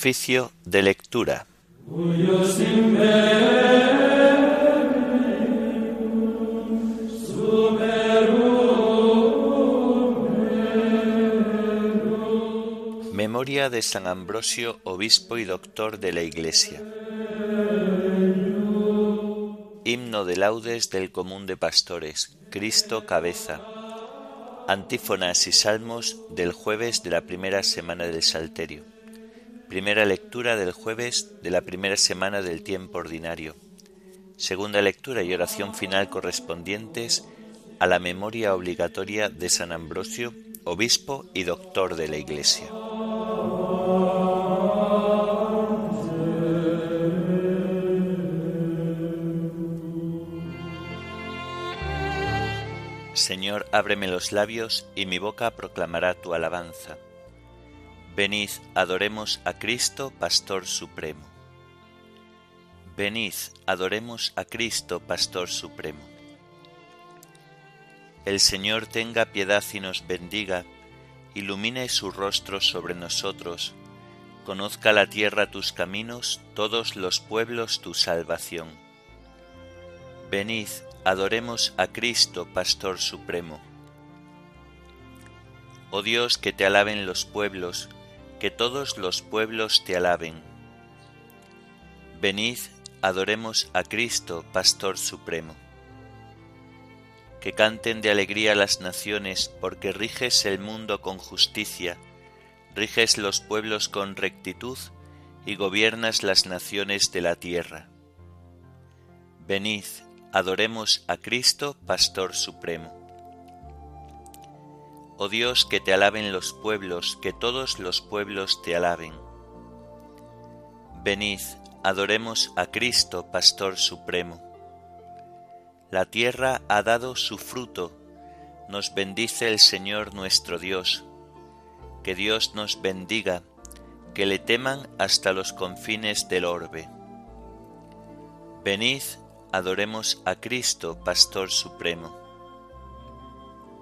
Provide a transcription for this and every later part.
Oficio de lectura. Memoria de San Ambrosio, obispo y doctor de la Iglesia. Himno de laudes del común de pastores. Cristo cabeza. Antífonas y salmos del jueves de la primera semana del Salterio. Primera lectura del jueves de la primera semana del tiempo ordinario. Segunda lectura y oración final correspondientes a la memoria obligatoria de San Ambrosio, obispo y doctor de la Iglesia. Señor, ábreme los labios y mi boca proclamará tu alabanza. Venid, adoremos a Cristo, Pastor Supremo. Venid, adoremos a Cristo, Pastor Supremo. El Señor tenga piedad y nos bendiga, ilumine su rostro sobre nosotros, conozca la tierra tus caminos, todos los pueblos tu salvación. Venid, adoremos a Cristo, Pastor Supremo. Oh Dios, que te alaben los pueblos, que todos los pueblos te alaben. Venid, adoremos a Cristo, Pastor Supremo. Que canten de alegría las naciones, porque riges el mundo con justicia, riges los pueblos con rectitud y gobiernas las naciones de la tierra. Venid, adoremos a Cristo, Pastor Supremo. Oh Dios, que te alaben los pueblos, que todos los pueblos te alaben. Venid, adoremos a Cristo, Pastor Supremo. La tierra ha dado su fruto, nos bendice el Señor nuestro Dios. Que Dios nos bendiga, que le teman hasta los confines del orbe. Venid, adoremos a Cristo, Pastor Supremo.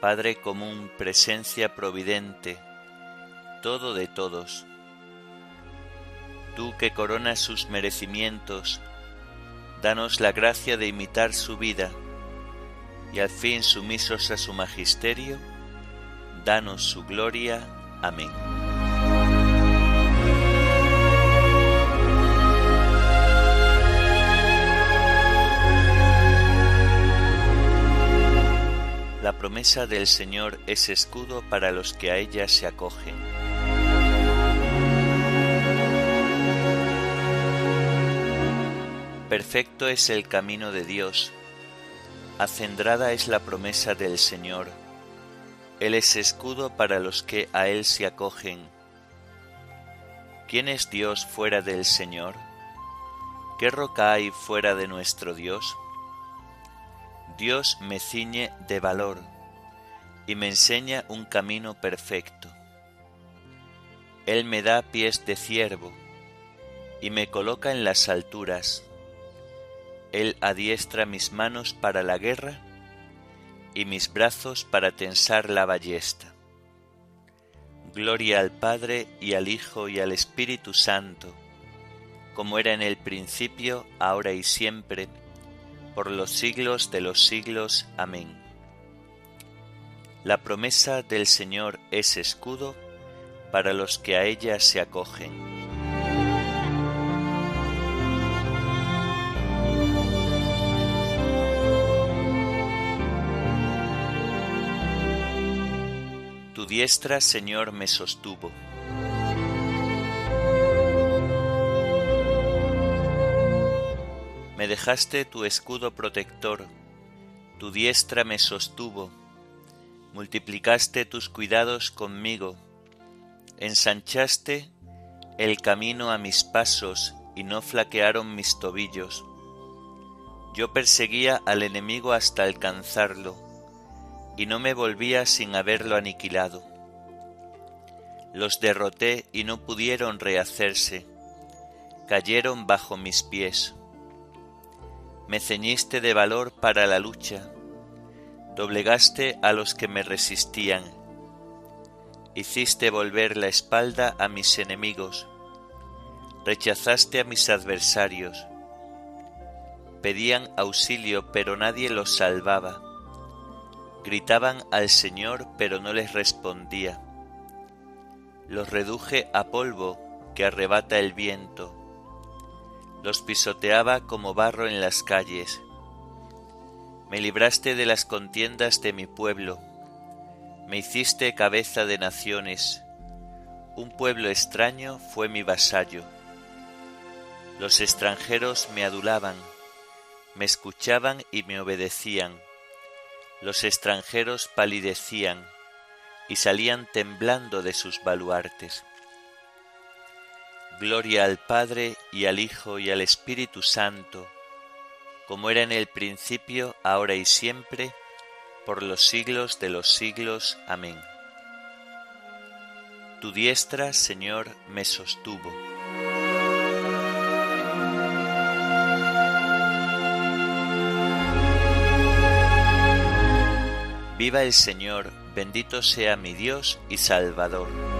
Padre común, presencia providente, todo de todos. Tú que coronas sus merecimientos, danos la gracia de imitar su vida y al fin sumisos a su magisterio, danos su gloria. Amén. La promesa del Señor es escudo para los que a ella se acogen. Perfecto es el camino de Dios, acendrada es la promesa del Señor. Él es escudo para los que a Él se acogen. ¿Quién es Dios fuera del Señor? ¿Qué roca hay fuera de nuestro Dios? Dios me ciñe de valor y me enseña un camino perfecto. Él me da pies de ciervo y me coloca en las alturas. Él adiestra mis manos para la guerra y mis brazos para tensar la ballesta. Gloria al Padre y al Hijo y al Espíritu Santo, como era en el principio, ahora y siempre, por los siglos de los siglos. Amén. La promesa del Señor es escudo para los que a ella se acogen. Tu diestra, Señor, me sostuvo Me dejaste tu escudo protector, tu diestra me sostuvo, multiplicaste tus cuidados conmigo, ensanchaste el camino a mis pasos y no flaquearon mis tobillos. Yo perseguía al enemigo hasta alcanzarlo, y no me volvía sin haberlo aniquilado. Los derroté y no pudieron rehacerse, cayeron bajo mis pies. Me ceñiste de valor para la lucha, doblegaste a los que me resistían, hiciste volver la espalda a mis enemigos, rechazaste a mis adversarios, pedían auxilio pero nadie los salvaba, gritaban al Señor pero no les respondía, los reduje a polvo que arrebata el viento, los pisoteaba como barro en las calles. Me libraste de las contiendas de mi pueblo, me hiciste cabeza de naciones, un pueblo extraño fue mi vasallo. Los extranjeros me adulaban, me escuchaban y me obedecían. Los extranjeros palidecían y salían temblando de sus baluartes. Gloria al Padre y al Hijo y al Espíritu Santo, como era en el principio, ahora y siempre, por los siglos de los siglos. Amén. Tu diestra, Señor, me sostuvo. Viva el Señor, bendito sea mi Dios y Salvador.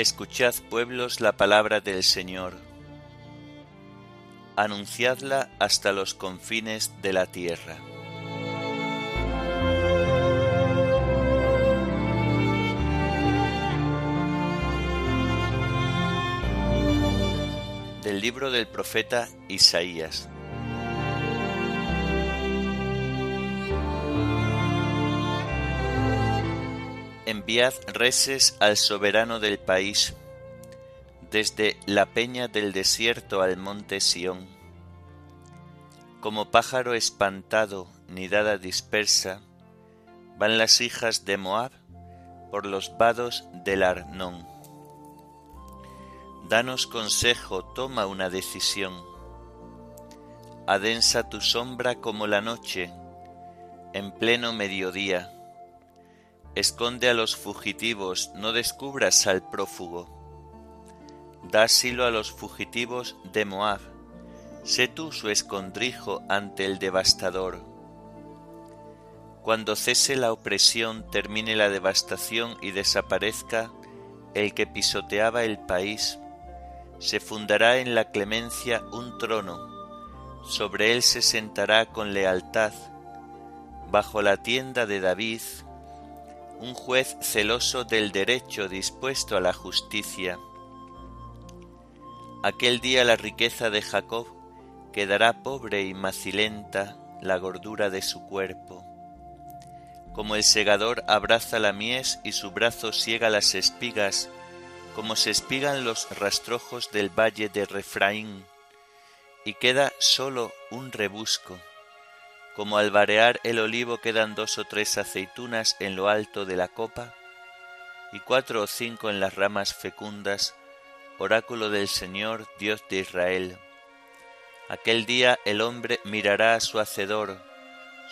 Escuchad pueblos la palabra del Señor. Anunciadla hasta los confines de la tierra. Del libro del profeta Isaías. Enviad al soberano del país, desde la peña del desierto al monte Sión. Como pájaro espantado, nidada dispersa, van las hijas de Moab por los vados del Arnón. Danos consejo, toma una decisión. Adensa tu sombra como la noche, en pleno mediodía Esconde a los fugitivos, no descubras al prófugo. Da asilo a los fugitivos de Moab. Sé tú su escondrijo ante el devastador. Cuando cese la opresión, termine la devastación y desaparezca el que pisoteaba el país, se fundará en la clemencia un trono, sobre él se sentará con lealtad, bajo la tienda de David un juez celoso del derecho dispuesto a la justicia. Aquel día la riqueza de Jacob quedará pobre y macilenta la gordura de su cuerpo. Como el segador abraza la mies y su brazo siega las espigas, como se espigan los rastrojos del valle de Refraín, y queda solo un rebusco, como al varear el olivo quedan dos o tres aceitunas en lo alto de la copa, y cuatro o cinco en las ramas fecundas, oráculo del Señor, Dios de Israel. Aquel día el hombre mirará a su Hacedor,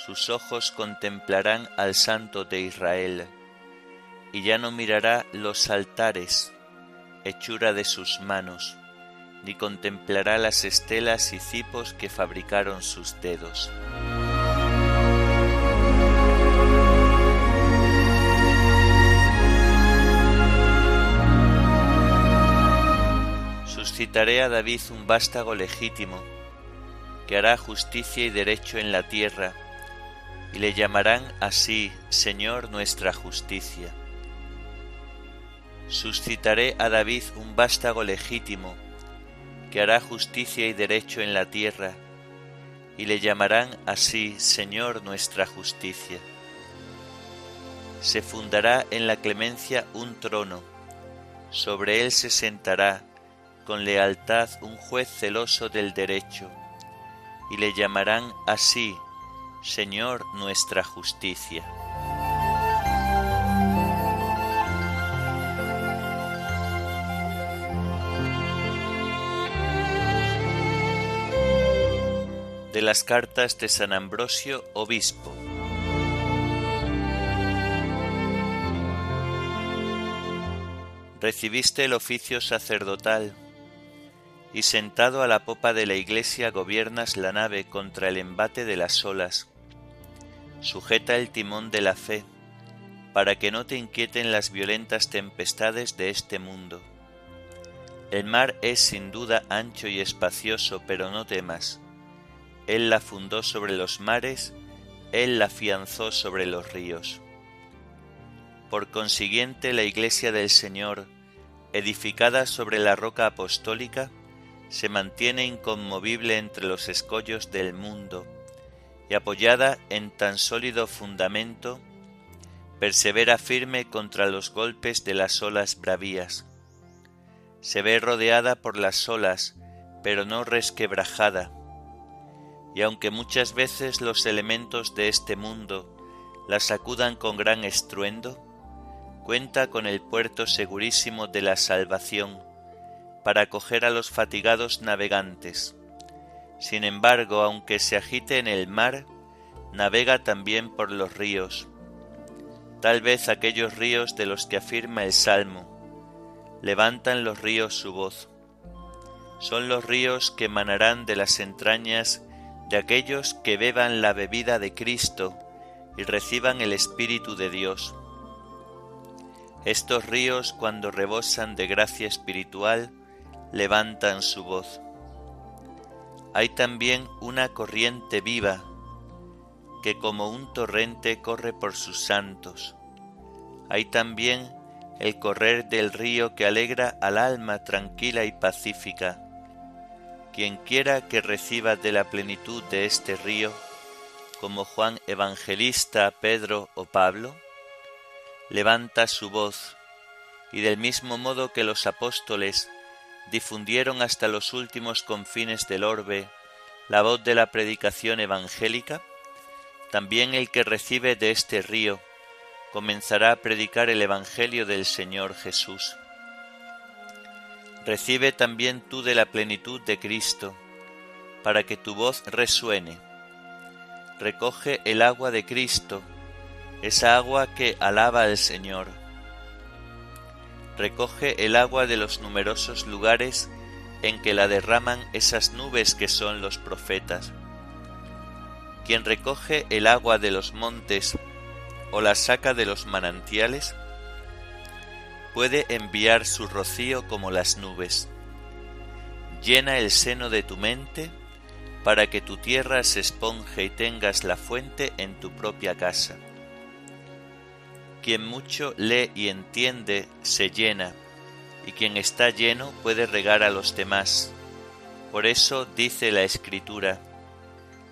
sus ojos contemplarán al Santo de Israel, y ya no mirará los altares, hechura de sus manos, ni contemplará las estelas y cipos que fabricaron sus dedos. Suscitaré a David un vástago legítimo, que hará justicia y derecho en la tierra, y le llamarán así Señor nuestra justicia. Suscitaré a David un vástago legítimo, que hará justicia y derecho en la tierra, y le llamarán así Señor nuestra justicia. Se fundará en la clemencia un trono, sobre él se sentará con lealtad un juez celoso del derecho, y le llamarán así Señor nuestra justicia. de las cartas de San Ambrosio, obispo. Recibiste el oficio sacerdotal y sentado a la popa de la iglesia gobiernas la nave contra el embate de las olas. Sujeta el timón de la fe, para que no te inquieten las violentas tempestades de este mundo. El mar es sin duda ancho y espacioso, pero no temas él la fundó sobre los mares, Él la afianzó sobre los ríos. Por consiguiente, la Iglesia del Señor, edificada sobre la roca apostólica, se mantiene inconmovible entre los escollos del mundo y apoyada en tan sólido fundamento, persevera firme contra los golpes de las olas bravías. Se ve rodeada por las olas, pero no resquebrajada, y aunque muchas veces los elementos de este mundo la sacudan con gran estruendo, cuenta con el puerto segurísimo de la salvación para acoger a los fatigados navegantes. Sin embargo, aunque se agite en el mar, navega también por los ríos, tal vez aquellos ríos de los que afirma el Salmo, levantan los ríos su voz. Son los ríos que emanarán de las entrañas de aquellos que beban la bebida de Cristo y reciban el Espíritu de Dios. Estos ríos, cuando rebosan de gracia espiritual, levantan su voz. Hay también una corriente viva que como un torrente corre por sus santos. Hay también el correr del río que alegra al alma tranquila y pacífica quien quiera que reciba de la plenitud de este río, como Juan Evangelista, Pedro o Pablo, levanta su voz, y del mismo modo que los apóstoles difundieron hasta los últimos confines del orbe la voz de la predicación evangélica, también el que recibe de este río comenzará a predicar el Evangelio del Señor Jesús. Recibe también tú de la plenitud de Cristo, para que tu voz resuene. Recoge el agua de Cristo, esa agua que alaba al Señor. Recoge el agua de los numerosos lugares en que la derraman esas nubes que son los profetas. Quien recoge el agua de los montes o la saca de los manantiales, puede enviar su rocío como las nubes. Llena el seno de tu mente para que tu tierra se esponje y tengas la fuente en tu propia casa. Quien mucho lee y entiende se llena, y quien está lleno puede regar a los demás. Por eso dice la Escritura,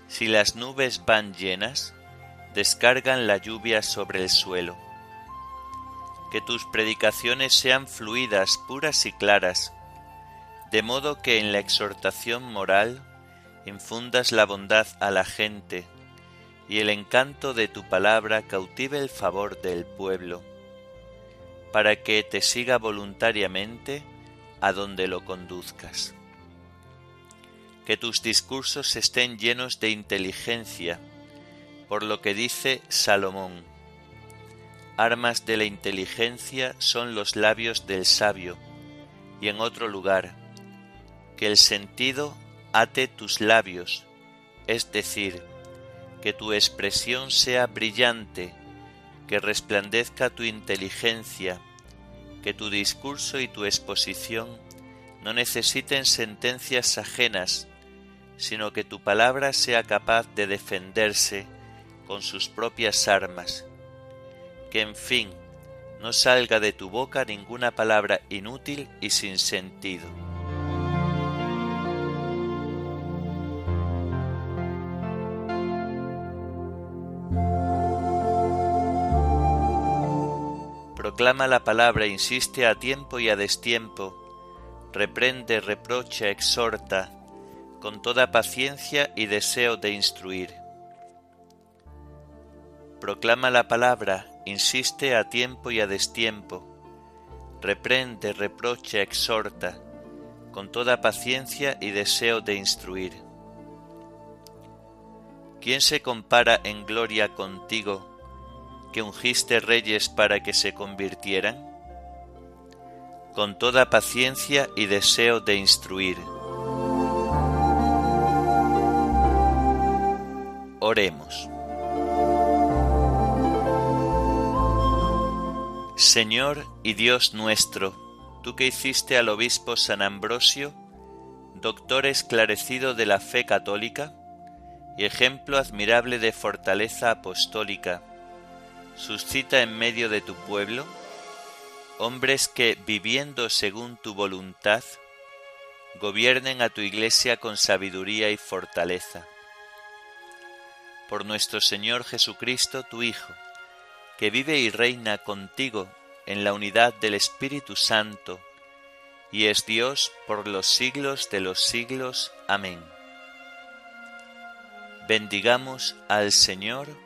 si las nubes van llenas, descargan la lluvia sobre el suelo que tus predicaciones sean fluidas, puras y claras, de modo que en la exhortación moral infundas la bondad a la gente y el encanto de tu palabra cautive el favor del pueblo, para que te siga voluntariamente a donde lo conduzcas. Que tus discursos estén llenos de inteligencia, por lo que dice Salomón, armas de la inteligencia son los labios del sabio, y en otro lugar, que el sentido ate tus labios, es decir, que tu expresión sea brillante, que resplandezca tu inteligencia, que tu discurso y tu exposición no necesiten sentencias ajenas, sino que tu palabra sea capaz de defenderse con sus propias armas, que en fin no salga de tu boca ninguna palabra inútil y sin sentido. Proclama la palabra, insiste a tiempo y a destiempo, reprende, reprocha, exhorta, con toda paciencia y deseo de instruir. Proclama la palabra, insiste a tiempo y a destiempo, reprende, reprocha, exhorta, con toda paciencia y deseo de instruir. ¿Quién se compara en gloria contigo? Que ungiste reyes para que se convirtieran? Con toda paciencia y deseo de instruir. Oremos. Señor y Dios nuestro, tú que hiciste al obispo San Ambrosio, doctor esclarecido de la fe católica y ejemplo admirable de fortaleza apostólica, suscita en medio de tu pueblo hombres que, viviendo según tu voluntad, gobiernen a tu iglesia con sabiduría y fortaleza. Por nuestro Señor Jesucristo, tu Hijo, que vive y reina contigo en la unidad del Espíritu Santo, y es Dios por los siglos de los siglos. Amén. Bendigamos al Señor